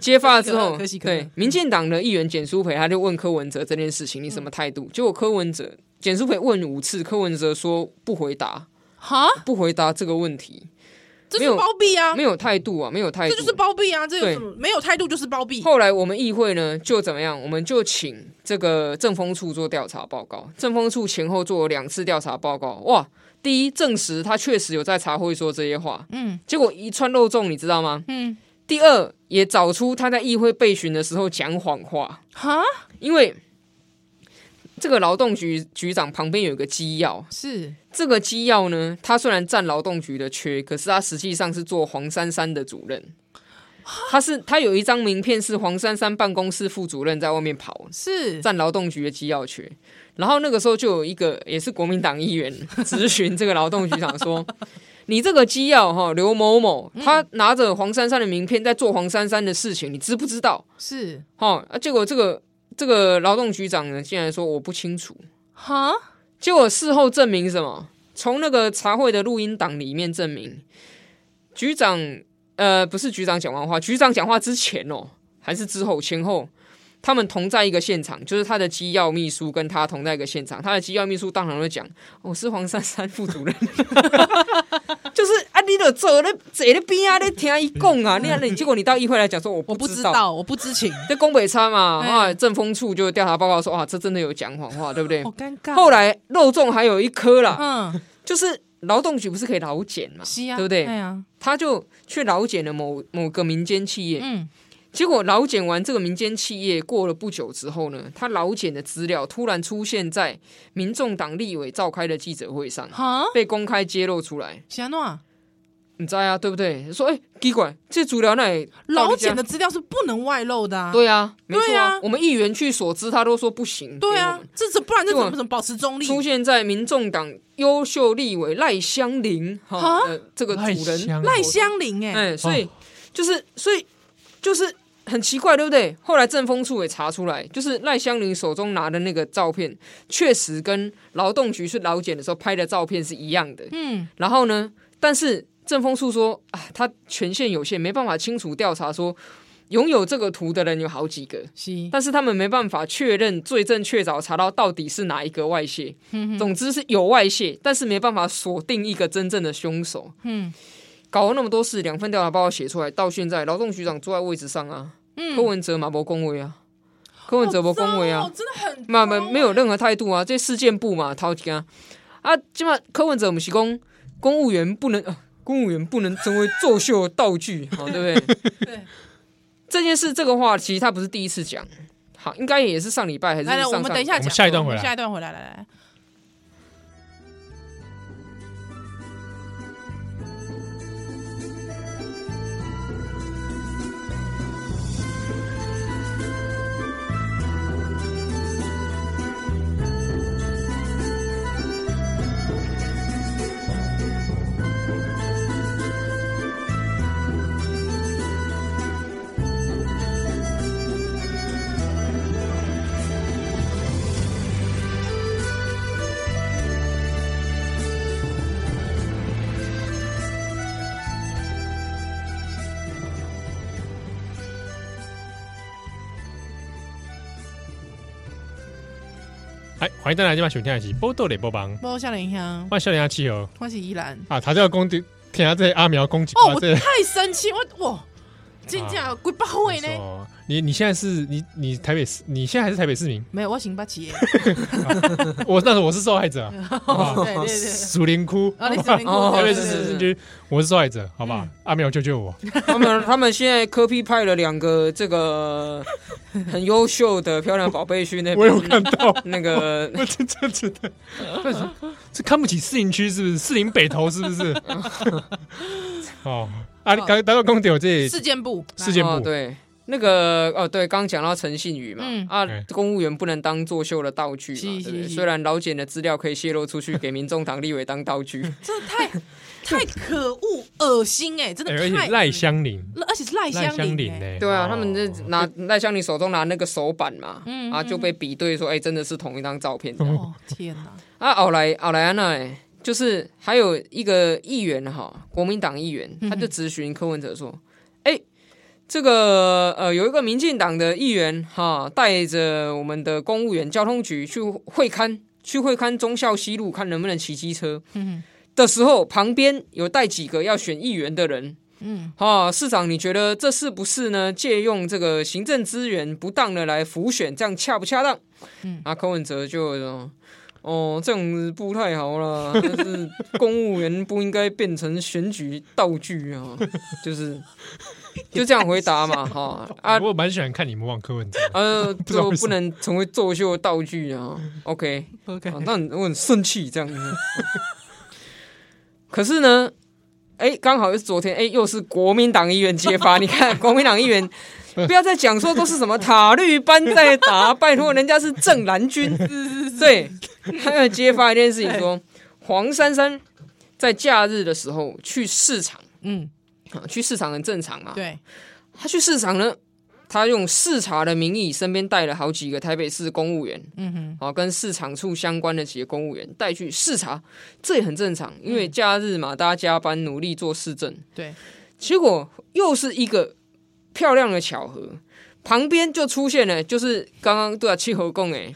揭发了之后，对，民进党的议员简书培他就问柯文哲这件事情，你什么态度？结果柯文哲简书培问五次，柯文哲说不回答，哈，不回答这个问题，这是包庇啊，没有态度啊，没有态度，这就是包庇啊，这有什么没有态度就是包庇。后来我们议会呢就怎么样？我们就请这个政风处做调查报告，政风处前后做了两次调查报告，哇。第一，证实他确实有在茶会说这些话，嗯，结果一串漏粽，你知道吗？嗯。第二，也找出他在议会备询的时候讲谎话，哈，因为这个劳动局局长旁边有一个机要，是这个机要呢，他虽然占劳动局的缺，可是他实际上是做黄珊珊的主任。他是他有一张名片，是黄珊珊办公室副主任在外面跑，是占劳动局的机要缺。然后那个时候就有一个也是国民党议员 [LAUGHS] 咨询这个劳动局长说：“你这个机要哈刘某某，他拿着黄珊珊的名片在做黄珊珊的事情，你知不知道？”是哈啊，结果这个这个劳动局长呢，竟然说我不清楚。哈，结果事后证明什么？从那个茶会的录音档里面证明，局长呃不是局长讲完话，局长讲话之前哦，还是之后前后。他们同在一个现场，就是他的机要秘书跟他同在一个现场。他的机要秘书当场会讲：“我是黄珊珊副主任。[LAUGHS] ”就是啊，你都坐在坐在边啊，你听伊讲啊，你看你结果你到议会来讲说我不我不知道，我不知情。这宫北差嘛，啊，政风处就调查报告说啊，这真的有讲谎话，对不对？好尴尬。后来漏粽还有一颗啦，嗯，就是劳动局不是可以劳检嘛，是啊，对不对？对啊，他就去劳检了某某个民间企业，嗯。结果老检完这个民间企业过了不久之后呢，他老检的资料突然出现在民众党立委召开的记者会上，被公开揭露出来。什么？你知道呀？对不对？说哎，奇怪，这资料那老检的资料是不能外露的。对啊，没错啊。我们议员去所知，他都说不行。对啊，这是不然这怎么怎么保持中立？出现在民众党优秀立委赖香林哈，这个主人赖香伶哎，所以就是所以就是。很奇怪，对不对？后来政风处也查出来，就是赖香林手中拿的那个照片，确实跟劳动局去劳检的时候拍的照片是一样的。嗯，然后呢，但是政风处说啊，他权限有限，没办法清楚调查说拥有这个图的人有好几个。是，但是他们没办法确认罪证确凿，查到到底是哪一个外泄。嗯，总之是有外泄，但是没办法锁定一个真正的凶手。嗯。搞了那么多事，两份调查报告写出来，到现在劳动局长坐在位置上啊，嗯、柯文哲嘛没恭维啊，柯文哲博恭维啊，哦、真的很嘛没没有任何态度啊，这事件部嘛掏钱啊，啊，起码柯文哲不是公公务员不能，呃、公务员不能成为作秀道具，好对不对？[LAUGHS] 对，这件事这个话其实他不是第一次讲，好，应该也是上礼拜还是上上？来来，我们等一下讲，下一段回来，下一段回来，来来。哎，欢迎大家今晚收听的是《波多连波邦》《波笑脸香，欢迎笑脸香气候，欢喜依兰。啊！他这个攻击，听下这阿苗攻击哦，我太生气，我哇，真正鬼八位呢？你你现在是你你台北市，你现在还是台北市民？没有，我新北市。[LAUGHS] 我那时候我是受害者，[LAUGHS] 对对对，树林窟，台北市市区，我是受害者，好不好？阿苗救救我！他们他们现在科批派了两个这个 [LAUGHS] 很优秀的漂亮宝贝去那边，我有看到那个，我真真真的，这看不起士林区是不是？士林北投是不是？哦，啊，刚刚刚讲到这事件部，事件部对。那个哦，对，刚讲到陈信宇嘛，嗯、啊，公务员不能当作秀的道具嘛，对不对？虽然老简的资料可以泄露出去给民众党立委当道具，[LAUGHS] 这太太可恶、恶心哎，真的太。而且赖香林，而且是赖香林哎，对啊，他们就拿赖香林手中拿那个手板嘛，嗯、啊，就被比对说，哎，真的是同一张照片。哦天哪！啊，奥莱奥莱安娜，就是还有一个议员哈，国民党议员，他就质询柯文哲说。这个呃，有一个民进党的议员哈，带着我们的公务员交通局去会勘，去会勘忠孝西路，看能不能骑机车。嗯，的时候旁边有带几个要选议员的人。嗯，哈，市长，你觉得这是不是呢？借用这个行政资源不当的来浮选，这样恰不恰当？嗯，啊，柯文哲就说。哦，这样子不太好啦，[LAUGHS] 就是公务员不应该变成选举道具啊，就是 [LAUGHS] 就这样回答嘛，[LAUGHS] 哈。啊，我蛮喜欢看你们往柯文哲，呃，[LAUGHS] 就不能成为作秀的道具啊，OK。OK，那我很生气这样子，可是呢，哎，刚好是昨天，哎，又是国民党议员揭发，你看国民党议员。不要再讲说都是什么塔绿班在打，拜托人家是正蓝军。对，还要揭发一件事情说，说黄珊珊在假日的时候去市场，嗯，去市场很正常嘛。对，他去市场呢，他用视察的名义，身边带了好几个台北市公务员，嗯哼，啊，跟市场处相关的几个公务员带去视察，这也很正常，因为假日嘛，大家加班努力做市政。对，结果又是一个。漂亮的巧合，旁边就出现了，就是刚刚对啊，气候共哎，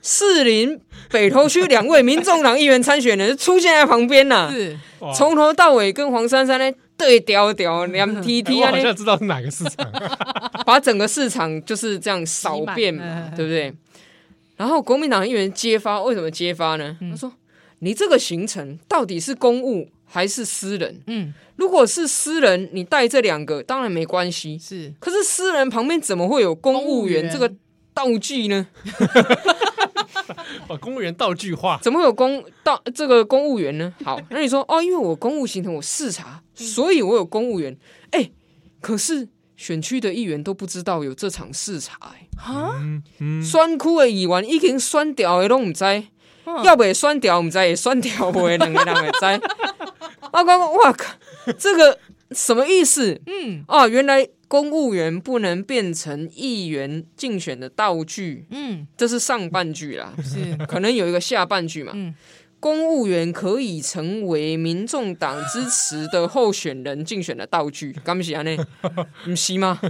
士林北投区两位民众党议员参选人就出现在旁边呐，是从头到尾跟黄珊珊呢对调调两 [LAUGHS] T T 啊，我好像知道是哪个市场，[LAUGHS] 把整个市场就是这样扫遍嘛，对不对？然后国民党议员揭发，为什么揭发呢？他说：“你这个行程到底是公务还是私人？”嗯。如果是私人，你带这两个当然没关系。是，可是私人旁边怎么会有公务员这个道具呢？[LAUGHS] [LAUGHS] 把公务员道具化，怎么会有公道这个公务员呢？好，那你说哦，因为我公务行程我视察，所以我有公务员。哎、欸，可是选区的议员都不知道有这场视察、欸。哎，哈，酸哭的议员已经酸掉的都唔知，要不也酸掉唔知，也酸掉不会两个人会知。[LAUGHS] 啊，刚刚哇靠！这个什么意思？嗯，啊，原来公务员不能变成议员竞选的道具。嗯，这是上半句啦，是可能有一个下半句嘛。嗯，公务员可以成为民众党支持的候选人竞选的道具，干不起啊？那 [LAUGHS] 不是吗？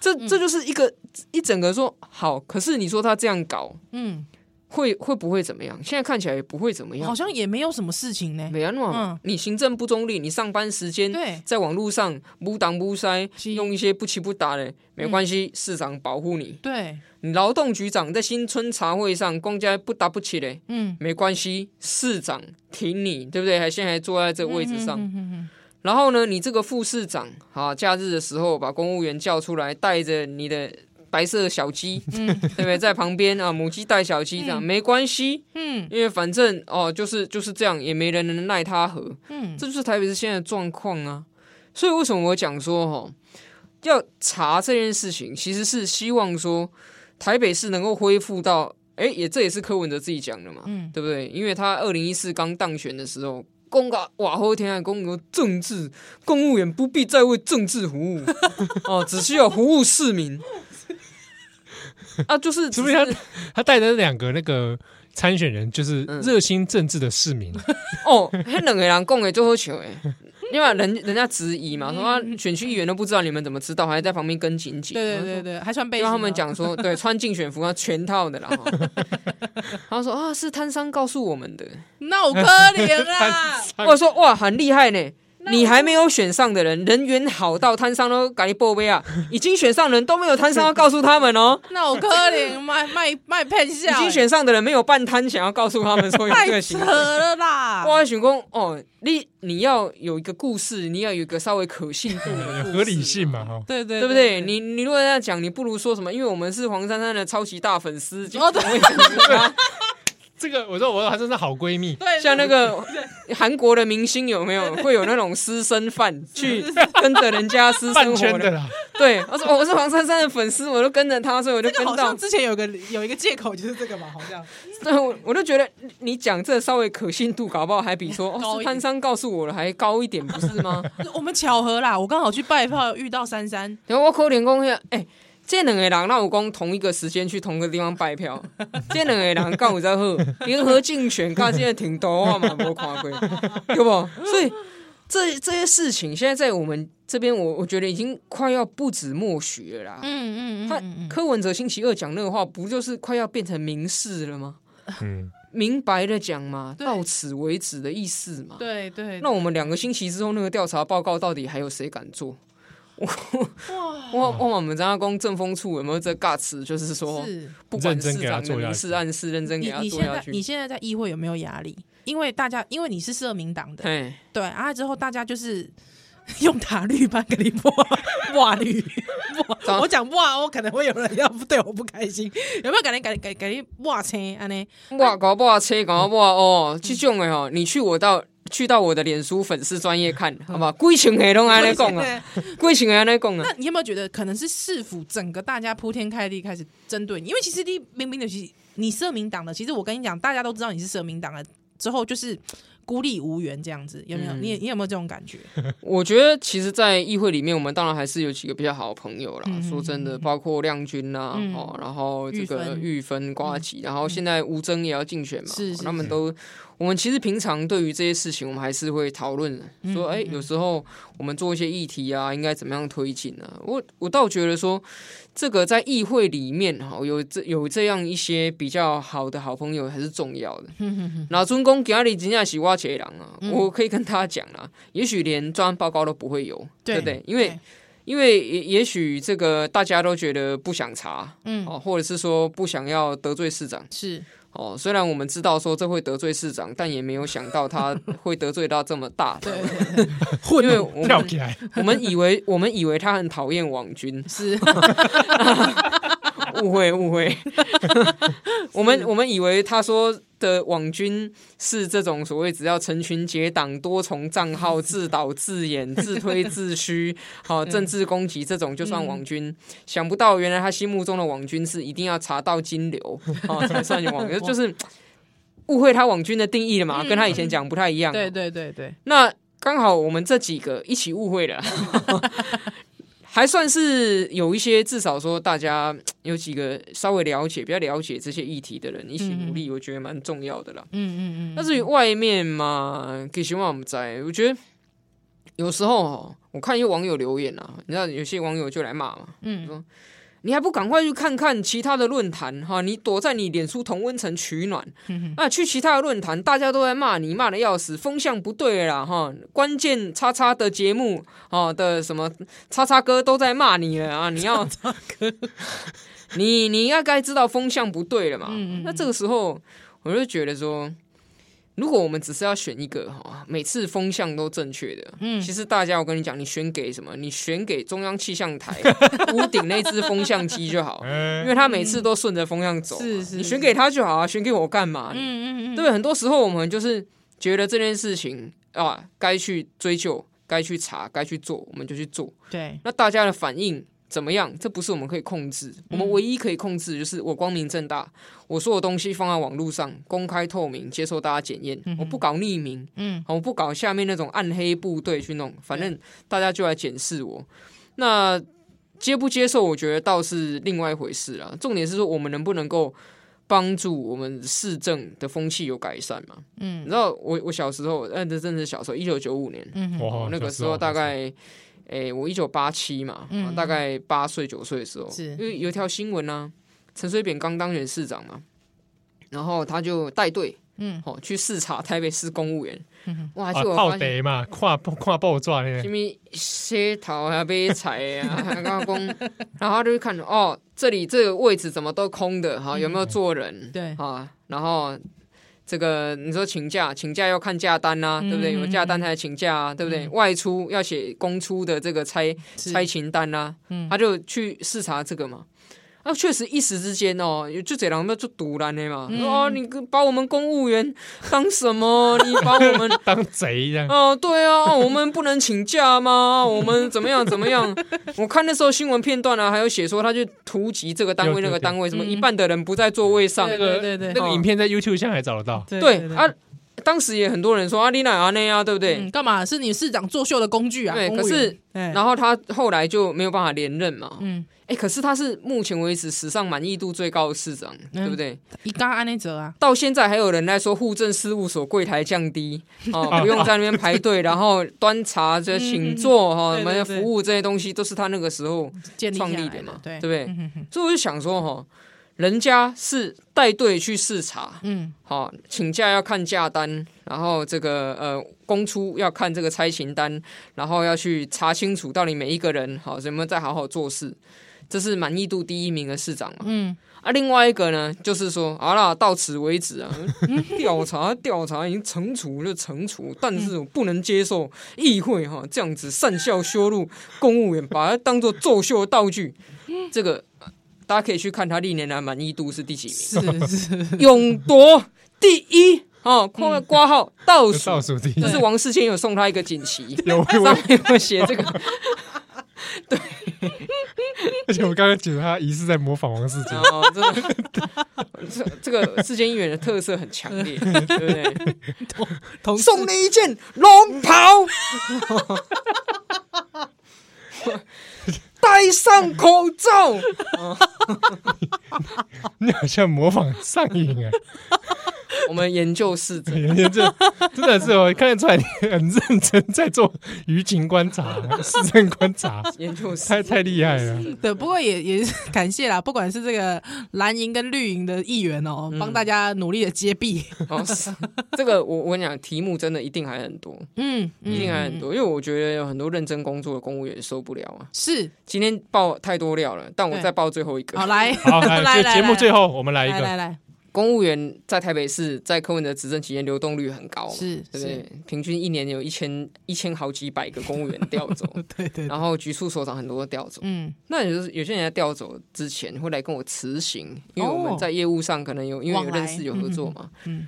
这这就是一个一整个说好，可是你说他这样搞，嗯。会会不会怎么样？现在看起来也不会怎么样，好像也没有什么事情呢。没啊，嗯，你行政不中立，你上班时间对，在网络上不挡不塞，用一些不起不打的，没关系，嗯、市长保护你。对，你劳动局长在新春茶会上公家不打不起的，嗯，没关系，市长挺你，对不对？还现在还坐在这个位置上。然后呢，你这个副市长，啊，假日的时候把公务员叫出来，带着你的。白色的小鸡，嗯、对不对？在旁边啊，母鸡带小鸡这样、嗯、没关系，嗯，因为反正哦，就是就是这样，也没人能奈他何，嗯，这就是台北市现在的状况啊。所以为什么我讲说哈、哦，要查这件事情，其实是希望说台北市能够恢复到，哎，也这也是柯文哲自己讲的嘛，嗯，对不对？因为他二零一四刚当选的时候，公告哇，后天啊公告政治公务员不必再为政治服务，[LAUGHS] 哦，只需要服务市民。[LAUGHS] 啊，就是是不是他 [LAUGHS] 他带着两个那个参选人，就是热心政治的市民、嗯、[LAUGHS] 哦。那两个人讲诶最好笑哎，因为人人家质疑嘛，说啊选区议员都不知道你们怎么知道，还在旁边跟紧紧。对对对对，还穿背心。他们讲说，对，穿竞选服啊，全套的啦。然后说啊，是摊商告诉我们的，那我可怜啊。我说哇，很厉害呢。你还没有选上的人，人缘好到摊商都赶紧报备啊！[LAUGHS] 已经选上的人都没有摊商要告诉他们哦。那我可怜卖卖卖骗笑。已经选上的人没有办摊，想要告诉他们说有这个行为。太扯了啦！哇，选公哦，你你要有一个故事，你要有一个稍微可信度的合理性嘛？哈，对对对不对？你你如果这样讲，你不如说什么？因为我们是黄珊珊的超级大粉丝。[LAUGHS] 这个我说我说还真是好闺蜜，对，像那个韩国的明星有没有 [LAUGHS] 会有那种私生饭去跟着人家私生活的啦？对，我说我是黄珊珊的粉丝，我都跟着他，所以我就跟到。之前有个有一个借口就是这个嘛，好像。对，我我就觉得你讲这稍微可信度搞不好还比说哦是潘珊告诉我了还高一点，不是吗？[LAUGHS] 我们巧合啦，我刚好去拜票遇到珊珊，然后我扣点工下，哎。这两个人，那我讲同一个时间去同个地方拜票，[LAUGHS] 这两个人刚好在喝联合竞选，看现在挺多啊嘛，没看过，对不？所以这这些事情，现在在我们这边，我我觉得已经快要不止默许了啦。嗯嗯嗯，他柯文哲星期二讲那个话，不就是快要变成明示了吗？嗯，明白的讲嘛，到此为止的意思嘛。对对。那我们两个星期之后，那个调查报告到底还有谁敢做？[LAUGHS] 我我我们张家公政风处有没有这尬词？就是说，不管市长的明示暗示，认真给他做下去。你现在在议会有没有压力？因为大家因为你是社民党的，对啊，之后大家就是 [LAUGHS] 用塔绿班给你播哇绿。我讲哇，哦可能会有人要对我不开心。有没有可能给给给你抹车安尼？哇，搞哇车，搞哇哦，这种的哦，你去我到。去到我的脸书粉丝专业看，好不好？贵情黑龙爱来讲啊，贵情安来讲啊。那你有没有觉得可能是市府整个大家铺天盖地开始针对你？因为其实你明明的，其实你社民党的，其实我跟你讲，大家都知道你是社民党的，之后就是。孤立无援这样子有没有？你你有没有这种感觉？[LAUGHS] 我觉得其实，在议会里面，我们当然还是有几个比较好的朋友啦。嗯、说真的，包括亮君呐、啊，嗯、哦，然后这个玉芬、瓜吉，然后现在吴征也要竞选嘛，是、是、是他们都，我们其实平常对于这些事情，我们还是会讨论，说，哎，有时候我们做一些议题啊，应该怎么样推进呢、啊？我我倒觉得说。这个在议会里面哈，有这有这样一些比较好的好朋友还是重要的。那尊公给阿里真正是挖钱人啊，嗯、我可以跟他讲啊，也许连专案报告都不会有，对，不对？因为对因为也也许这个大家都觉得不想查，嗯，哦或者是说不想要得罪市长，是。哦，虽然我们知道说这会得罪市长，但也没有想到他会得罪到这么大的。[LAUGHS] 对，[LAUGHS] 因为我们跳起来我们以为我们以为他很讨厌网军，是。[LAUGHS] 误会误会，[LAUGHS] 我们我们以为他说的网军是这种所谓只要成群结党、多重账号、自导自演、自推自虚、好 [LAUGHS] 政治攻击这种就算网军。想不到原来他心目中的网军是一定要查到金流 [LAUGHS] 啊才算网军，就是误会他网军的定义了嘛，跟他以前讲不太一样。对对对对，那刚好我们这几个一起误会了。还算是有一些，至少说大家 [TSK] 有几个稍微了解、比较了解这些议题的人一起努力，我觉得蛮重要的啦。嗯嗯嗯。但是外面嘛，给希望我们在，我觉得有时候我看一些网友留言啊，你知道有些网友就来骂嘛，嗯，说。你还不赶快去看看其他的论坛哈？你躲在你脸书同温层取暖，啊，去其他的论坛，大家都在骂你，骂的要死，风向不对了哈。关键叉叉的节目啊的什么叉叉哥都在骂你了啊！[LAUGHS] 你要，[LAUGHS] 你你应该知道风向不对了嘛？那这个时候，我就觉得说。如果我们只是要选一个哈，每次风向都正确的，嗯，其实大家我跟你讲，你选给什么？你选给中央气象台 [LAUGHS] 屋顶那只风向机就好，因为它每次都顺着风向走，是是，你选给他就好啊，选给我干嘛？嗯嗯嗯，对，很多时候我们就是觉得这件事情啊，该去追究，该去查，该去做，我们就去做。对，那大家的反应。怎么样？这不是我们可以控制。我们唯一可以控制就是我光明正大，我所有东西放在网络上，公开透明，接受大家检验。我不搞匿名，嗯，我不搞下面那种暗黑部队去弄，反正大家就来检视我。那接不接受，我觉得倒是另外一回事了。重点是说，我们能不能够帮助我们市政的风气有改善嘛？嗯，你知道我我小时候，嗯，这真的是小时候，一九九五年，嗯，那个时候大概。诶、欸，我一九八七嘛，嗯、大概八岁九岁的时候，因为有一条新闻呢，陈水扁刚当选市长嘛，然后他就带队，嗯，哦，去视察台北市公务员，嗯、哇，就泡茶嘛，跨跨报纸呢，什么洗头啊、买菜啊，[LAUGHS] 然后他就看哦，这里这个位置怎么都空的，哈，有没有坐人？嗯、对，啊，然后。这个你说请假，请假要看假单呐、啊，对不对？有假单才请假啊，对不对？嗯、外出要写公出的这个差差勤单呐、他就去视察这个嘛。啊，确实一时之间哦，就这两个就赌烂的嘛。哦，你把我们公务员当什么？[LAUGHS] 你把我们 [LAUGHS] 当贼这样？哦，对啊，我们不能请假吗？我们怎么样怎么样？我看那时候新闻片段啊，还有写说他去突击这个单位那个单位，什么一半的人不在座位上。对对对，那个影片在 YouTube 上还找得到。对啊，当时也很多人说啊，你哪啊那啊，对不对？干嘛？是你市长作秀的工具啊？对，可是然后他后来就没有办法连任嘛。嗯。哎，可是他是目前为止史上满意度最高的市长，对不对？一刚安内泽啊，到现在还有人在说户政事务所柜台降低哦，[LAUGHS] 不用在那边排队，[LAUGHS] 然后端茶这请坐哈，什么服务这些东西都是他那个时候创立的嘛，对不对？所以我就想说哈，人家是带队去视察，嗯，好，请假要看假单，然后这个呃公出要看这个差勤单，然后要去查清楚到底每一个人好怎么在好好做事。这是满意度第一名的市长嘛？嗯，啊，另外一个呢，就是说，好啦，到此为止啊，[LAUGHS] 调查调查已经惩处就惩处，但是我不能接受议会哈这样子善笑羞辱公务员，把它当做作秀的道具。这个大家可以去看他历年来满意度是第几名，是是。勇夺第一哦，括挂号倒数。倒数第一，就是王世坚有送他一个锦旗，有上面有写这个。[LAUGHS] 对，而且我刚刚觉得他疑似在模仿王世坚。哦，这个这个世坚议员的特色很强烈，[LAUGHS] 对不对？送你一件龙袍，[LAUGHS] 戴上口罩，[LAUGHS] 你好像模仿上瘾啊！我们研究室，研究室真的是我看得出来你很认真在做舆情观察、市政观察，[LAUGHS] 研究室太太厉害了。对，不过也也是 [LAUGHS] 感谢啦，不管是这个蓝营跟绿营的议员哦，帮大家努力的揭弊。哦，这个我我跟你讲，题目真的一定还很多，[LAUGHS] 嗯，一定还很多，因为我觉得有很多认真工作的公务员受不了啊。是，今天爆太多料了，但我再爆最后一个。好来，好来，节目最后我们来一个，来来。公务员在台北市，在柯文哲执政期间流动率很高，是，对不对？平均一年有一千一千好几百个公务员调走，对 [LAUGHS] 对。然后局处所长很多都调走，嗯。那也就是有些人在调走之前会来跟我辞行，因为我们在业务上可能有因为有认识有合作嘛，嗯。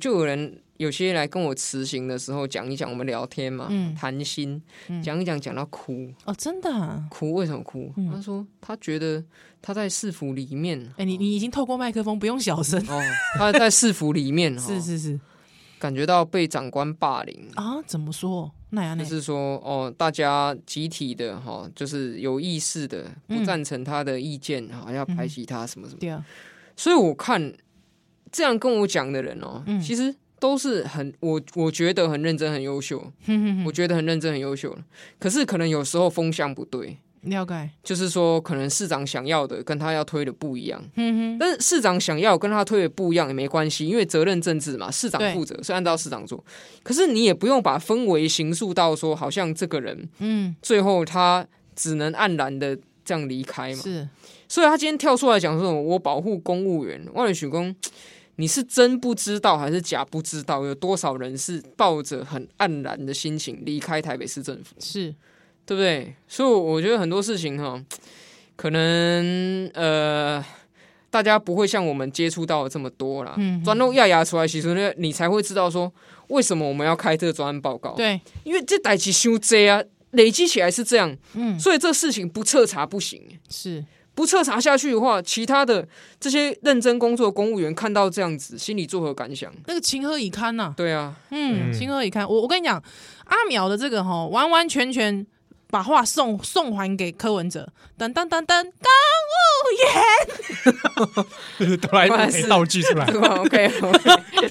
就有人有些来跟我辞行的时候讲一讲，我们聊天嘛，谈心，讲一讲讲到哭哦，真的哭？为什么哭？他说他觉得。他在市府里面，哎、欸，你你已经透过麦克风，不用小声哦。他在市府里面，[LAUGHS] 是是是，感觉到被长官霸凌啊？怎么说？那样就是说，哦，大家集体的哈，就是有意识的不赞成他的意见，哈、嗯，要排挤他什么什么。对啊、嗯，所以我看这样跟我讲的人哦，嗯、其实都是很我我觉得很认真、很优秀。嗯、我觉得很认真、很优秀。可是可能有时候风向不对。了解，就是说，可能市长想要的跟他要推的不一样。嗯哼，但是市长想要跟他推的不一样也没关系，因为责任政治嘛，市长负责对是按照市长做。可是你也不用把氛围形塑到说，好像这个人，嗯，最后他只能黯然的这样离开嘛。是，所以他今天跳出来讲说，我保护公务员，万里许公，你是真不知道还是假不知道？有多少人是抱着很黯然的心情离开台北市政府？是。对不对？所以我觉得很多事情哈，可能呃，大家不会像我们接触到的这么多啦。嗯，专弄亚牙出来，其实呢，你才会知道说，为什么我们要开这个专案报告。对，因为这代志伤济啊，累积起来是这样。嗯，所以这事情不彻查不行。是，不彻查下去的话，其他的这些认真工作的公务员看到这样子，心里作何感想？那个情何以堪呐、啊？对啊，嗯，情何以堪？我我跟你讲，阿苗的这个哈，完完全全。把话送送还给柯文哲，等等等等，公务员，哆啦 A 梦道具出来，[LAUGHS] OK，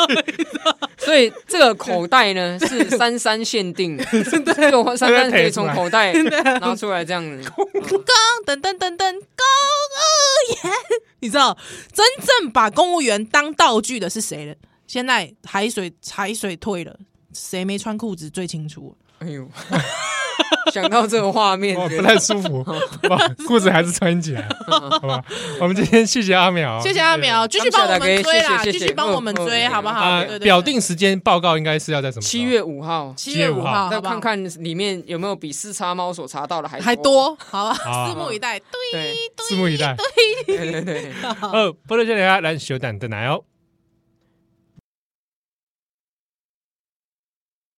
[LAUGHS] 所以这个口袋呢 [LAUGHS] 是三三限定。的，这个珊珊可以从口袋拿出来这样子。公等等等等，公务员，你知道真正把公务员当道具的是谁了？现在海水海水退了，谁没穿裤子最清楚？哎呦。[LAUGHS] 想到这个画面，不太舒服，[LAUGHS] 裤子还是穿起来，[LAUGHS] 好吧？我们今天谢谢阿苗，谢谢阿苗，继续帮我们追啦，继续帮我们追，好不好？表定时间报告应该是要在什么？七月五号，七月五号，再看看里面有没有比四叉猫所查到的还还多，好吧？拭目以待，对，拭目以待，对对对。呃，不能叫大家来修蛋的奶哦。